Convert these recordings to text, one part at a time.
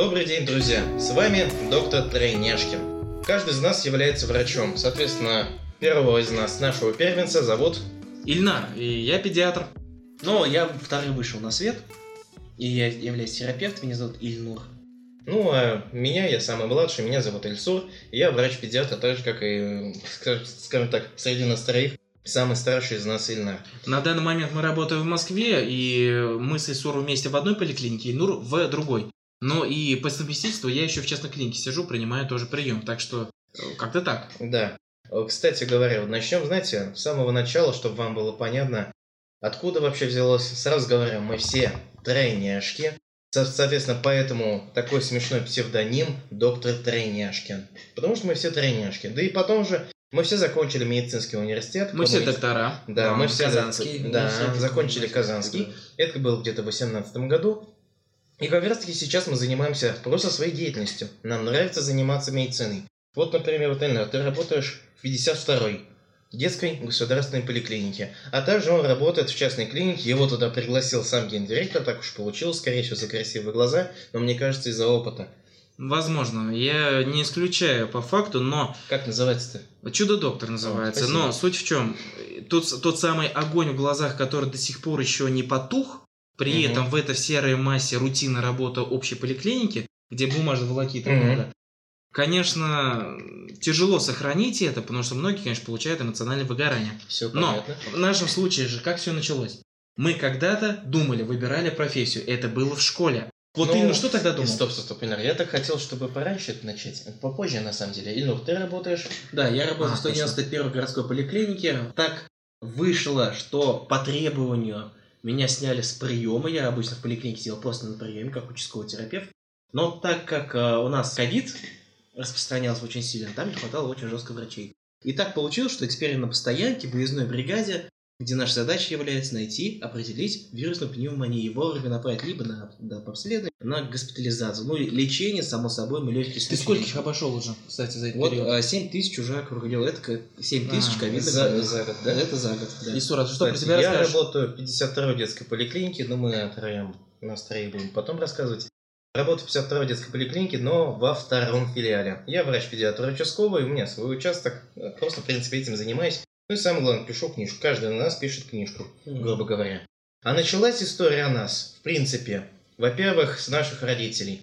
Добрый день, друзья! С вами доктор Тройняшкин. Каждый из нас является врачом. Соответственно, первого из нас, нашего первенца, зовут... Ильнар, и я педиатр. Но я второй вышел на свет, и я являюсь терапевтом, меня зовут Ильнур. Ну, а меня, я самый младший, меня зовут Ильсур, и я врач-педиатр, так же, как и, скажем- так, среди нас троих, самый старший из нас Ильнар. На данный момент мы работаем в Москве, и мы с Исуром вместе в одной поликлинике, Ильнур в другой. Но и по совместительству я еще в частной клинике сижу, принимаю тоже прием. Так что э, как-то так. Да. Э, Кстати говоря, вот начнем, знаете, с самого начала, чтобы вам было понятно, откуда вообще взялось. Сразу говорю, мы все тройняшки. Со- Соответственно, поэтому такой смешной псевдоним доктор Тройняшкин. Потому что мы все тройняшки. Да и потом же мы все закончили медицинский университет. Мы все доктора. Да, мы все Казанский. Да, закончили Казанский. Это было где-то в 2018 году. И как раз таки сейчас мы занимаемся просто своей деятельностью. Нам нравится заниматься медициной. Вот, например, вот, Эльнар, ты работаешь в 52-й детской государственной поликлинике. А также он работает в частной клинике. Его туда пригласил сам гендиректор. Так уж получилось, скорее всего, за красивые глаза. Но мне кажется, из-за опыта. Возможно, я не исключаю по факту, но Как называется-то? Чудо-доктор называется. спасибо. но суть в чем? Тот, тот самый огонь в глазах, который до сих пор еще не потух, при Мгм. этом в этой серой массе рутина работа общей поликлиники, где бумажная волокита Мгм. много, конечно, тяжело сохранить это, потому что многие, конечно, получают эмоциональное выгорание. Все Но понятно. в нашем случае же как все началось? Мы когда-то думали, выбирали профессию. Это было в школе. Вот Ну, именно что тогда думал? Стоп, стоп, стоп, Ильнар. Я так хотел, чтобы пораньше это начать. Попозже, на самом деле. Ильнур, ты работаешь Да, я работаю А, в 191 городской поликлинике. Так вышло, что по требованию меня сняли с приема. Я обычно в поликлинике сидел просто на приеме, как участковый терапевт. Но так как э, у нас ковид распространялся очень сильно, там не хватало очень жестко врачей. И так получилось, что теперь на постоянке, в выездной бригаде, где наша задача является найти, определить вирусную пневмонию и вовремя направить либо на, на обследование, на госпитализацию. Ну и лечение, само собой, мы легкие Ты скольких обошел уже, кстати, за этот вот период? а, 7 тысяч уже округлил. Это как 7 тысяч А, ковидных за- за год, да? Это за год, да. Исура, ты что про себя я расскажешь? работаю в 52-й детской поликлинике, но мы о троем, нас троих будем потом рассказывать. Работаю в 52-й детской поликлинике, но во втором филиале. Я врач-педиатр участковый, у меня свой участок, просто, в принципе, этим занимаюсь. Ну и самое главное, пишу книжку. Каждый из нас пишет книжку, грубо говоря. А началась история о нас, в принципе, во-первых, с наших родителей.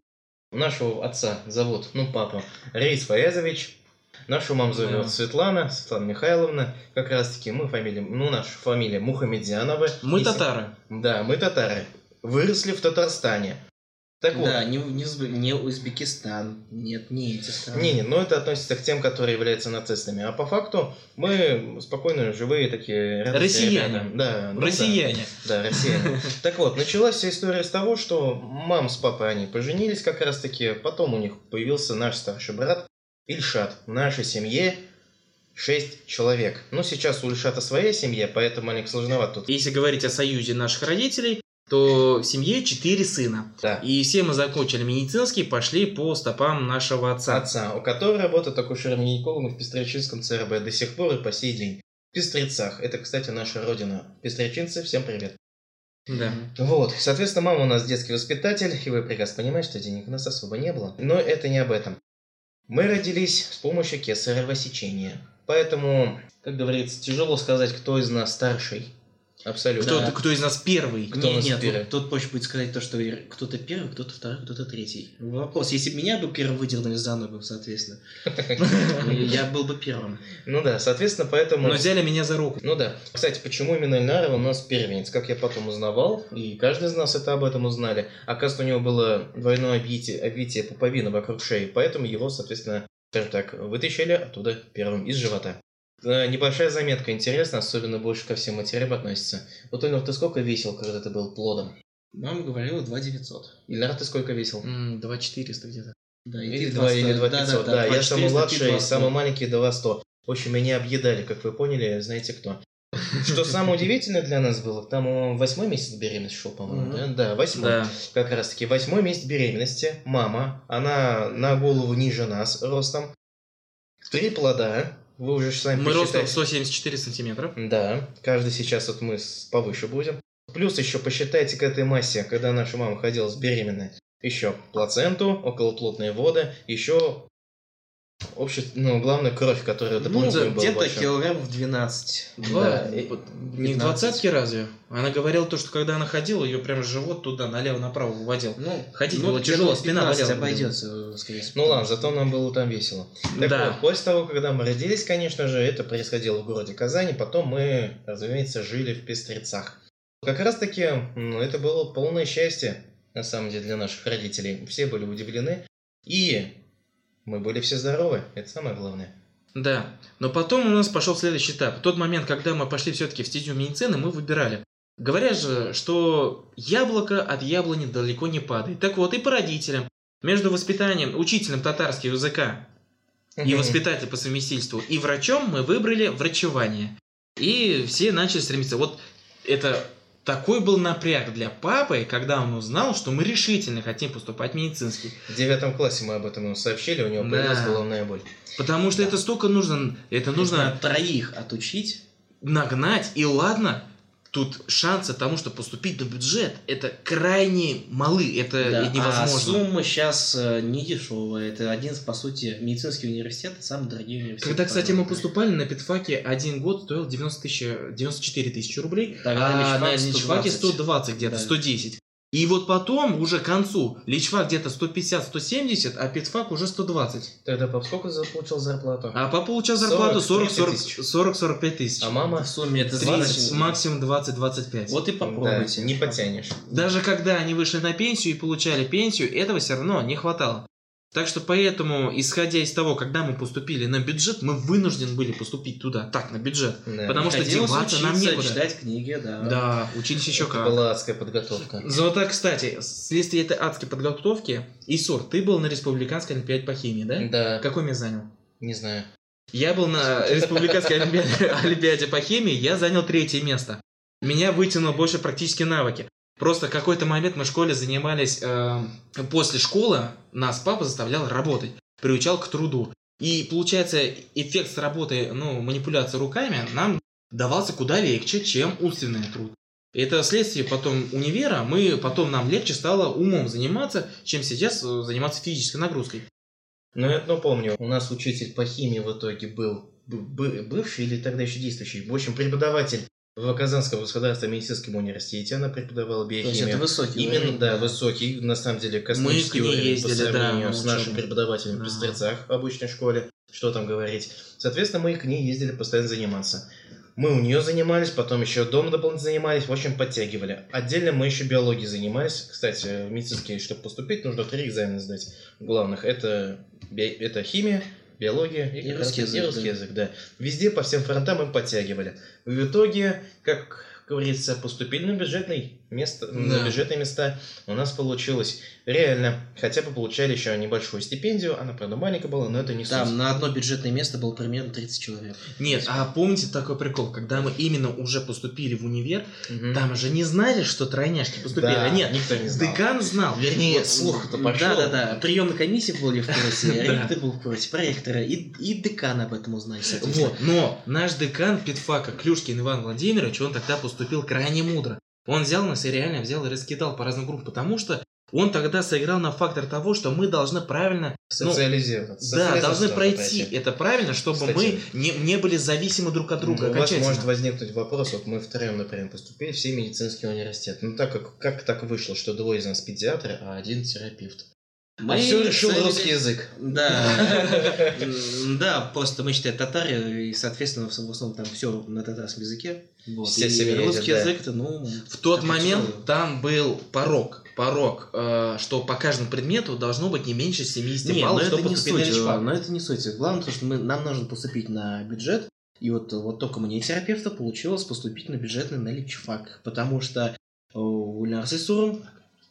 Нашего отца зовут, ну, папа, Рейс Фаязович. Нашу маму зовет Да. Светлана, Светлана Михайловна. Как раз таки мы фамилия, ну, наша фамилия Мухамедьянова. Мы И- татары. Да, мы татары. Выросли в Татарстане. Так вот. Да, не, не, не Узбекистан. Нет, не эти страны. Не, не, но это относится к тем, которые являются нацистами. А по факту мы спокойно живые такие Россияне. ребята. Да, ну да. Россияне. Да, россияне. Так вот, началась вся история с того, что мам с папой они поженились как раз таки, потом у них появился наш старший брат Ильшат. В нашей семье шесть человек. Ну, сейчас у Ильшата своя семья, поэтому маленько сложновато тут. Если говорить о союзе наших родителей, то в семье четыре сына. Да. И все мы закончили медицинский, пошли по стопам нашего отца. Отца, у которого работает акушером-гинекологом в Пестрячинском ЦРБ до сих пор и по сей день. В Пестрецах. Это, кстати, наша родина. Пестрячинцы, всем привет. Да. Вот, соответственно, мама у нас детский воспитатель, и вы прекрасно понимаете, что денег у нас особо не было. Но это не об этом. Мы родились с помощью кесарево сечения. Поэтому, как говорится, тяжело сказать, кто из нас старший. Абсолютно. Кто, Да. кто из нас первый? Кто у Не, нас нет, первый? тут, тут проще будет сказать то, что кто-то первый, кто-то второй, кто-то третий. Вопрос, если бы меня бы первым выдернули за ногу, соответственно, я был бы первым. Ну да, соответственно, поэтому... Но взяли меня за руку. Ну да. Кстати, почему именно Эльнара у нас первенец? Как я потом узнавал, и каждый из нас это об этом узнали. Оказывается, у него было двойное обвитие, обвитие пуповины вокруг шеи, поэтому его, соответственно, скажем так, вытащили оттуда первым из живота. Э, Небольшая заметка, интересно, особенно больше ко всем матерям относится. Вот, Эльнар, ты сколько весил, когда ты был плодом? Мама говорила 2 900. Ильнар, ты сколько весил? М, 2400 где-то. Да, Или ты 2, или 2 да, 500. да, Да, я 2400, самый младший, 200. самый маленький 2 100. В общем, меня объедали, как вы поняли, знаете кто. Что самое удивительное для нас было, там э, восьмой месяц беременности шел, по-моему, да? Мгм. Да, восьмой. Да. Как раз таки, восьмой месяц беременности, мама, она на голову ниже нас ростом, три плода, вы уже сами Мы ростом посчитайте. 174 сантиметра. Да, каждый сейчас вот мы повыше будем. Плюс еще посчитайте к этой массе, когда наша мама ходила с беременной. еще плаценту, околоплотные воды, еще Обще... Ну, главное, кровь, которая дополнительно ну, была где-то большая. килограммов 12. Два. Да, Не и- в 15. двадцатке разве? Она говорила то, что когда она ходила, ее прям живот туда налево-направо выводил. Ну, Ходить ну, было тяжело, спина 15 болела. обойдется, скорее всего. Ну ладно, зато нам было там весело. Так Да. вот, после того, когда мы родились, конечно же, это происходило в городе Казани, потом мы, разумеется, жили в Пестрецах. Как раз таки, ну, это было полное счастье, на самом деле, для наших родителей. Все были удивлены, и мы были все здоровы, это самое главное. Да, но потом у нас пошел следующий этап. В тот момент, когда мы пошли все-таки в стезю медицины, мы выбирали. Говорят же, что яблоко от яблони далеко не падает. Так вот, и по родителям. Между воспитанием, учителем татарского языка и воспитателем по совместительству, и врачом мы выбрали врачевание. И все начали стремиться. Вот это такой был напряг для папы, когда он узнал, что мы решительно хотим поступать в медицинский. В девятом классе мы об этом ему сообщили, у него Да. появилась головная боль. Потому что это столько нужно, это нужно Нужно троих отучить. нагнать, и ладно, тут шансы тому, что поступить на бюджет, это крайне малы, это Да, невозможно. А сумма сейчас не дешевая. Это один, по сути, медицинский университет, самый дорогой университет. Когда, кстати, мы поступали на педфаке, один год стоил 90 тысяч, 94 тысячи рублей, Тогда а на личфак личфаке 120. 120 где-то, Да. 110. И вот потом, уже к концу, личфак где-то 150-170, а педфак уже 120. Тогда пап сколько получал зарплату? А папа получал зарплату 40 40-45 40, тысяч. А мама? В сумме это 30, 20. максимум 20-25. Вот и попробуйте. Да, не потянешь. Даже когда они вышли на пенсию и получали пенсию, этого все равно не хватало. Так что поэтому, исходя из того, когда мы поступили на бюджет, мы вынуждены были поступить туда, так, на бюджет. Да. Потому что деваться нам некуда. читать книги, да. Да, учились еще Это как. была адская подготовка. Золота, кстати, вследствие этой адской подготовки, Исур, ты был на республиканской олимпиаде по химии, да? Да, Какой место занял? не знаю. Я был на республиканской олимпиаде, олимпиаде по химии, я занял третье место. Меня вытянуло больше практические навыки. Просто какой-то момент мы в школе занимались, э, после школы нас папа заставлял работать, приучал к труду. И получается, эффект с работы, ну, манипуляции руками нам давался куда легче, чем умственный труд. Это следствие потом универа, мы потом нам легче стало умом заниматься, чем сейчас э, заниматься физической нагрузкой. Ну, я одно помню. У нас учитель по химии в итоге был бывший или тогда еще действующий. В общем, преподаватель в Казанском государственном медицинском университете. Она преподавала То есть биохимию. это высокий Именно, уровень. да, высокий, на самом деле, Мы космический к ней уровень ездили, по да, сравнению на с нашим преподавателем в Да. Пестрецах в обычной школе. Что там говорить. Соответственно, мы к ней ездили постоянно заниматься. Мы у нее занимались, потом еще дома дополнительно занимались, в общем, подтягивали. Отдельно мы еще биологией занимались. Кстати, в медицинский, чтобы поступить, нужно три экзамена сдать главных. Это, это химия, биология И раз русский язык, русский да. язык, да. Везде по всем фронтам мы подтягивали. В итоге, как говорится, поступили на бюджетный место, на Да. бюджетные места. У нас получилось реально, хотя бы получали еще небольшую стипендию, она, правда, маленькая была, но это не суть. Там на одно бюджетное место было примерно 30 человек. Нет, а помните такой прикол, когда мы именно уже поступили в универ, Мгм. там же не знали, что тройняшки поступили. Да, А нет, никто не знал. декан знал, вернее, Вот слух-то пошел. Да, да, да. Приемная комиссия были в курсе, ректор был в курсе, проректора, и, и декан об этом узнали. Вот, но наш декан Петфака, Клюшкин Иван Владимирович, он тогда поступил крайне мудро. Он взял нас и реально взял и раскидал по разным группам, потому что он тогда сыграл на фактор того, что мы должны правильно, Социализироваться. да, должны пройти пройти. это правильно, чтобы Кстати. мы не, не были зависимы друг от друга У вас может возникнуть вопрос, вот мы втроем, например, поступили все медицинские университеты. Ну так как, как так вышло, что двое из нас педиатры, а один терапевт? Мы а все решил целились- русский язык. Да. Да, просто мы считаем татары, и, соответственно, в основном там все на татарском языке. Вот. Вся И русский да. язык, это, ну... В тот момент условие. там был порог. Порог, э, что по каждому предмету должно быть не меньше 70 Не, но баллов, это чтобы не поступить на суть, личфак. но это не суть. Главное, то, что мы, нам нужно поступить на бюджет, и вот, вот только мне терапевта получилось поступить на бюджетный на личфак, потому что у Ульнарсы Сурум,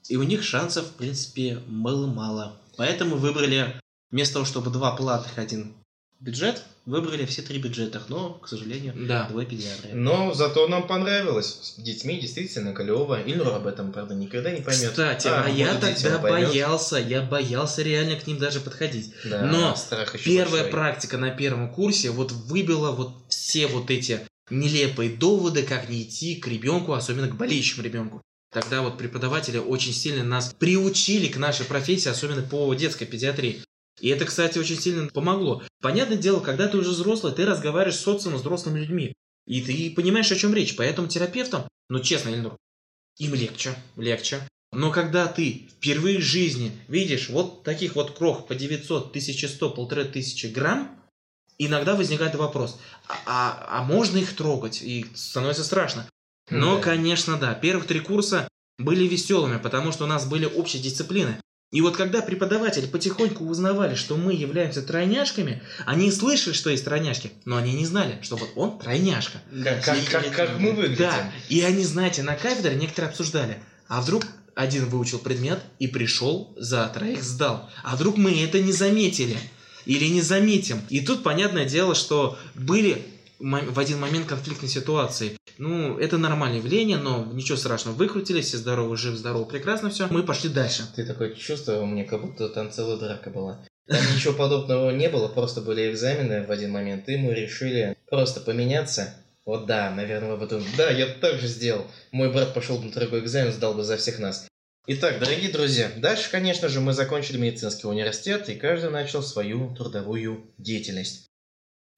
и у них шансов, в принципе, было мало. Поэтому выбрали, вместо того, чтобы два платных, один бюджет, выбрали все три бюджетах, но, к сожалению, Да. двое педиатры. Но зато нам понравилось. С детьми действительно клево. Ильнур об этом, правда, никогда не поймет. Кстати, а, я будут дети, тогда боялся, я боялся реально к ним даже подходить. Да, Но страх еще Первая большой. практика на первом курсе вот выбила вот все вот эти нелепые доводы, как не идти к ребенку, особенно к болеющему ребенку. Тогда вот преподаватели очень сильно нас приучили к нашей профессии, особенно по детской педиатрии. И это, кстати, очень сильно помогло. Понятное дело, когда ты уже взрослый, ты разговариваешь с социумом, с взрослыми людьми. И ты понимаешь, о чем речь. Поэтому терапевтам, ну честно, Ильнур, им легче, легче. Но когда ты впервые в жизни видишь вот таких вот крох по 900, 1100, 1500 грамм, иногда возникает вопрос, а, а, а можно их трогать? И становится страшно. Но, Да. конечно, да, первых три курса были веселыми, потому что у нас были общие дисциплины. И вот когда преподаватели потихоньку узнавали, что мы являемся тройняшками, они слышали, что есть тройняшки, но они не знали, что вот он тройняшка. Как, как, как, как мы выглядим. Да, и они, знаете, на кафедре некоторые обсуждали, а вдруг один выучил предмет и пришел за троих сдал, а вдруг мы это не заметили или не заметим. И тут понятное дело, что были в один момент конфликтные ситуации. Ну, это нормальное явление, но ничего страшного, выкрутились, все здоровы, жив, здорово, прекрасно все. Мы пошли дальше. Ты такое чувство у меня, как будто там целая драка была. Там ничего подобного не было, просто были экзамены в один момент, и мы решили просто поменяться. Вот да, наверное, вы потом... Да, я так же сделал. Мой брат пошел на другой экзамен, сдал бы за всех нас. Итак, дорогие друзья, дальше, конечно же, мы закончили медицинский университет, и каждый начал свою трудовую деятельность.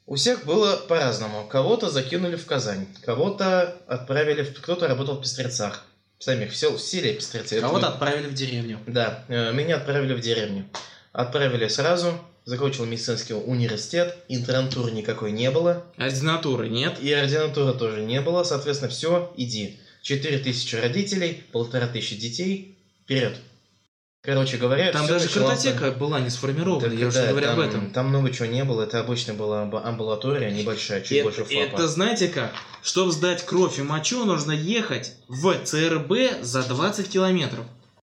У всех было по-разному. Кого-то закинули в Казань, кого-то отправили, в... кто-то работал в Пестрецах. Самих в, сел... в селе Пестрецы. Это Кого-то вы- отправили в деревню. да, э, меня отправили в деревню. Отправили сразу, закончил медицинский университет, интернатуры никакой не было, Ординатуры нет. и ординатуры тоже не было, соответственно, все, иди. 4000 родителей, полтора тысячи детей, вперед. Короче говоря, Там даже началось- картотека была не сформирована, Так, я да, говорю об там- этом. Там много чего не было, это обычно была амбу- амбулатория, небольшая, чуть Это, больше ФАПа. это знаете как? Чтобы сдать кровь и мочу, нужно ехать в ЦРБ за 20 километров.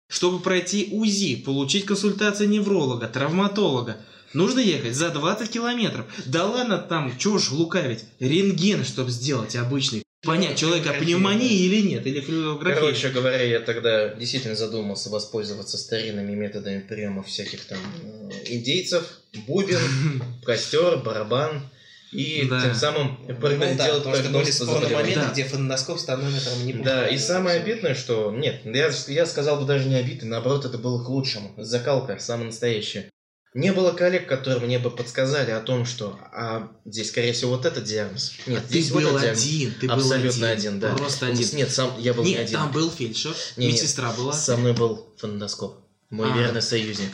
Чтобы пройти УЗИ, получить консультацию невролога, травматолога, нужно ехать за 20 километров. Да ладно там, чего ж лукавить, рентген, чтобы сделать обычный. Понять, человека пневмония или нет, или флюорография. Короче говоря, я тогда действительно задумался воспользоваться старинными методами приема всяких там э, индейцев, бубен, костер, барабан, и Да. тем самым Ну прогно- да, делать потому что были прогноз моменты, Да. где фонендоскоп с тонометром не Да, и самое обидное, что... Нет, я, я сказал бы даже не обидно, наоборот, это было к лучшему. Закалка, самая настоящая. Не было коллег, которые мне бы подсказали о том, что а, здесь, скорее всего, вот этот диагноз. Нет, ты здесь был вот этот диагноз. один, ты был Абсолютно один, один, да. Просто один. Нет, сам я был не Нет, один. там был фельдшер, Не, не. медсестра была. Со мной был фонендоскоп. Мой А. верный союзник.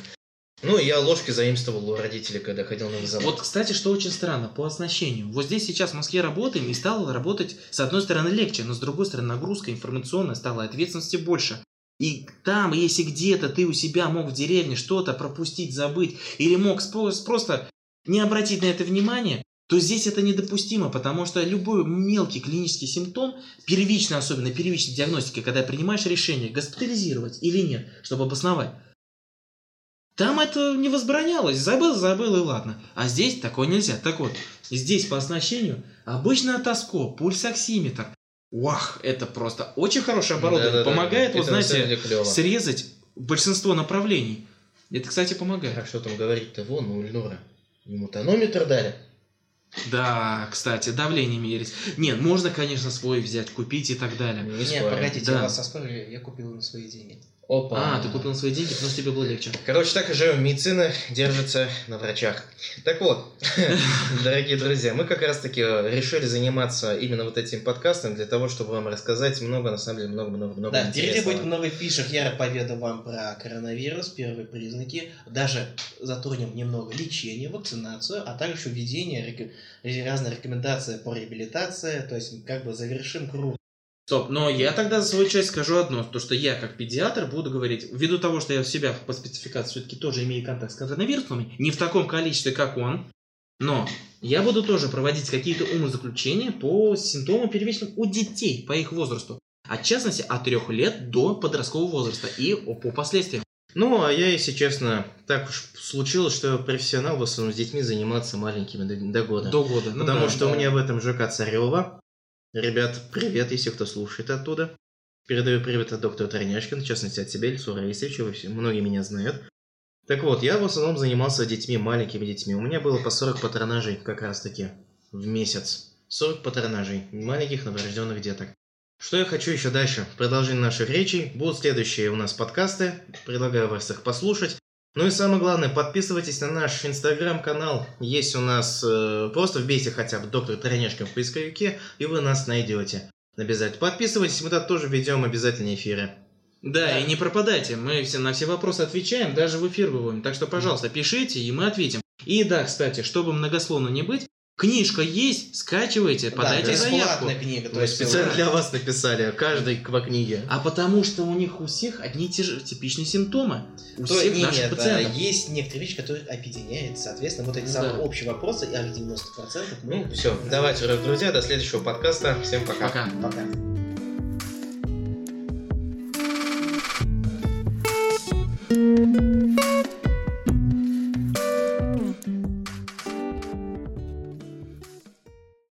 Ну, я ложки заимствовал у родителей, когда ходил на завод. Вот, кстати, что очень странно, по оснащению. Вот здесь сейчас в Москве работаем, и стало работать, с одной стороны, легче, но с другой стороны, нагрузка информационная стала, ответственности больше. И там, если где-то ты у себя мог в деревне что-то пропустить, забыть, или мог просто не обратить на это внимание, то здесь это недопустимо, потому что любой мелкий клинический симптом, первичная, особенно первичная диагностика, когда принимаешь решение, госпитализировать или нет, чтобы обосновать, там это не возбранялось. Забыл, забыл и ладно. А здесь такое нельзя. Так вот, здесь по оснащению обычный отоскоп, пульсоксиметр. Вах, это просто очень хорошее оборудование. Да-да-да. Помогает, вот Это на самом знаете, срезать большинство направлений. Это, кстати, помогает. А что там говорить-то? Вон, у Ильнура. Ему тонометр дали. Да, кстати, давление мерить. Нет, можно, конечно, свой взять, купить и так далее. Не Нет, погодите, Да. я вас оспорю, я купил на свои деньги. Опа. А, ты купил на свои деньги, потому что тебе было легче. Короче, так и живем. Медицина держится на врачах. Так вот, дорогие друзья, мы как раз-таки решили заниматься именно вот этим подкастом для того, чтобы вам рассказать много, на самом деле, много-много-много Да, впереди будет много фишек. Я поведу вам про коронавирус, первые признаки. Даже затронем немного лечения, вакцинацию, а также введение реко- разные рекомендации по реабилитации. То есть, как бы завершим круг. Стоп, но я тогда за свою часть скажу одно, то что я как педиатр буду говорить, ввиду того, что я в себя по спецификации все-таки тоже имею контакт с коронавирусами, не в таком количестве, как он, но я буду тоже проводить какие-то умозаключения по симптомам первичным у детей по их возрасту. А в частности, от трех лет до подросткового возраста и по последствиям. Ну, а я, если честно, так уж случилось, что я профессионал в основном с детьми заниматься маленькими до, до года. До года. Ну Потому да. что да. у меня в этом ЖК Царева. Ребят, привет, если кто слушает оттуда. Передаю привет от доктора Тройняшкина, в частности от тебя, Ильсура Раисовича, вы все, многие меня знают. Так вот, я в основном занимался детьми, маленькими детьми. У меня было по 40 патронажей как раз таки в месяц. 40 патронажей маленьких новорожденных деток. Что я хочу еще дальше? Продолжение наших речей. Будут следующие у нас подкасты. Предлагаю вас их послушать. Ну и самое главное, подписывайтесь на наш инстаграм-канал. Есть у нас, э, просто вбейте хотя бы доктор Тронешкин в поисковике, и вы нас найдете. Обязательно подписывайтесь, мы там тоже ведем обязательно эфиры. Да, Да. и не пропадайте, мы все, на все вопросы отвечаем, даже в эфир выводим. Так что, пожалуйста, пишите, и мы ответим. И да, кстати, чтобы многословно не быть, книжка есть, скачивайте, подайте да, заявку. книга. То есть специально для вас написали, каждой по книге. А потому что у них у всех одни и те же типичные симптомы. У То, всех не, наших нет, пациентов. а есть некоторые вещи, которые объединяют, соответственно, вот эти Да. самые общие вопросы, а 90% мы... Ну, все, давайте, друзья, до следующего подкаста. Всем пока. Пока. Пока.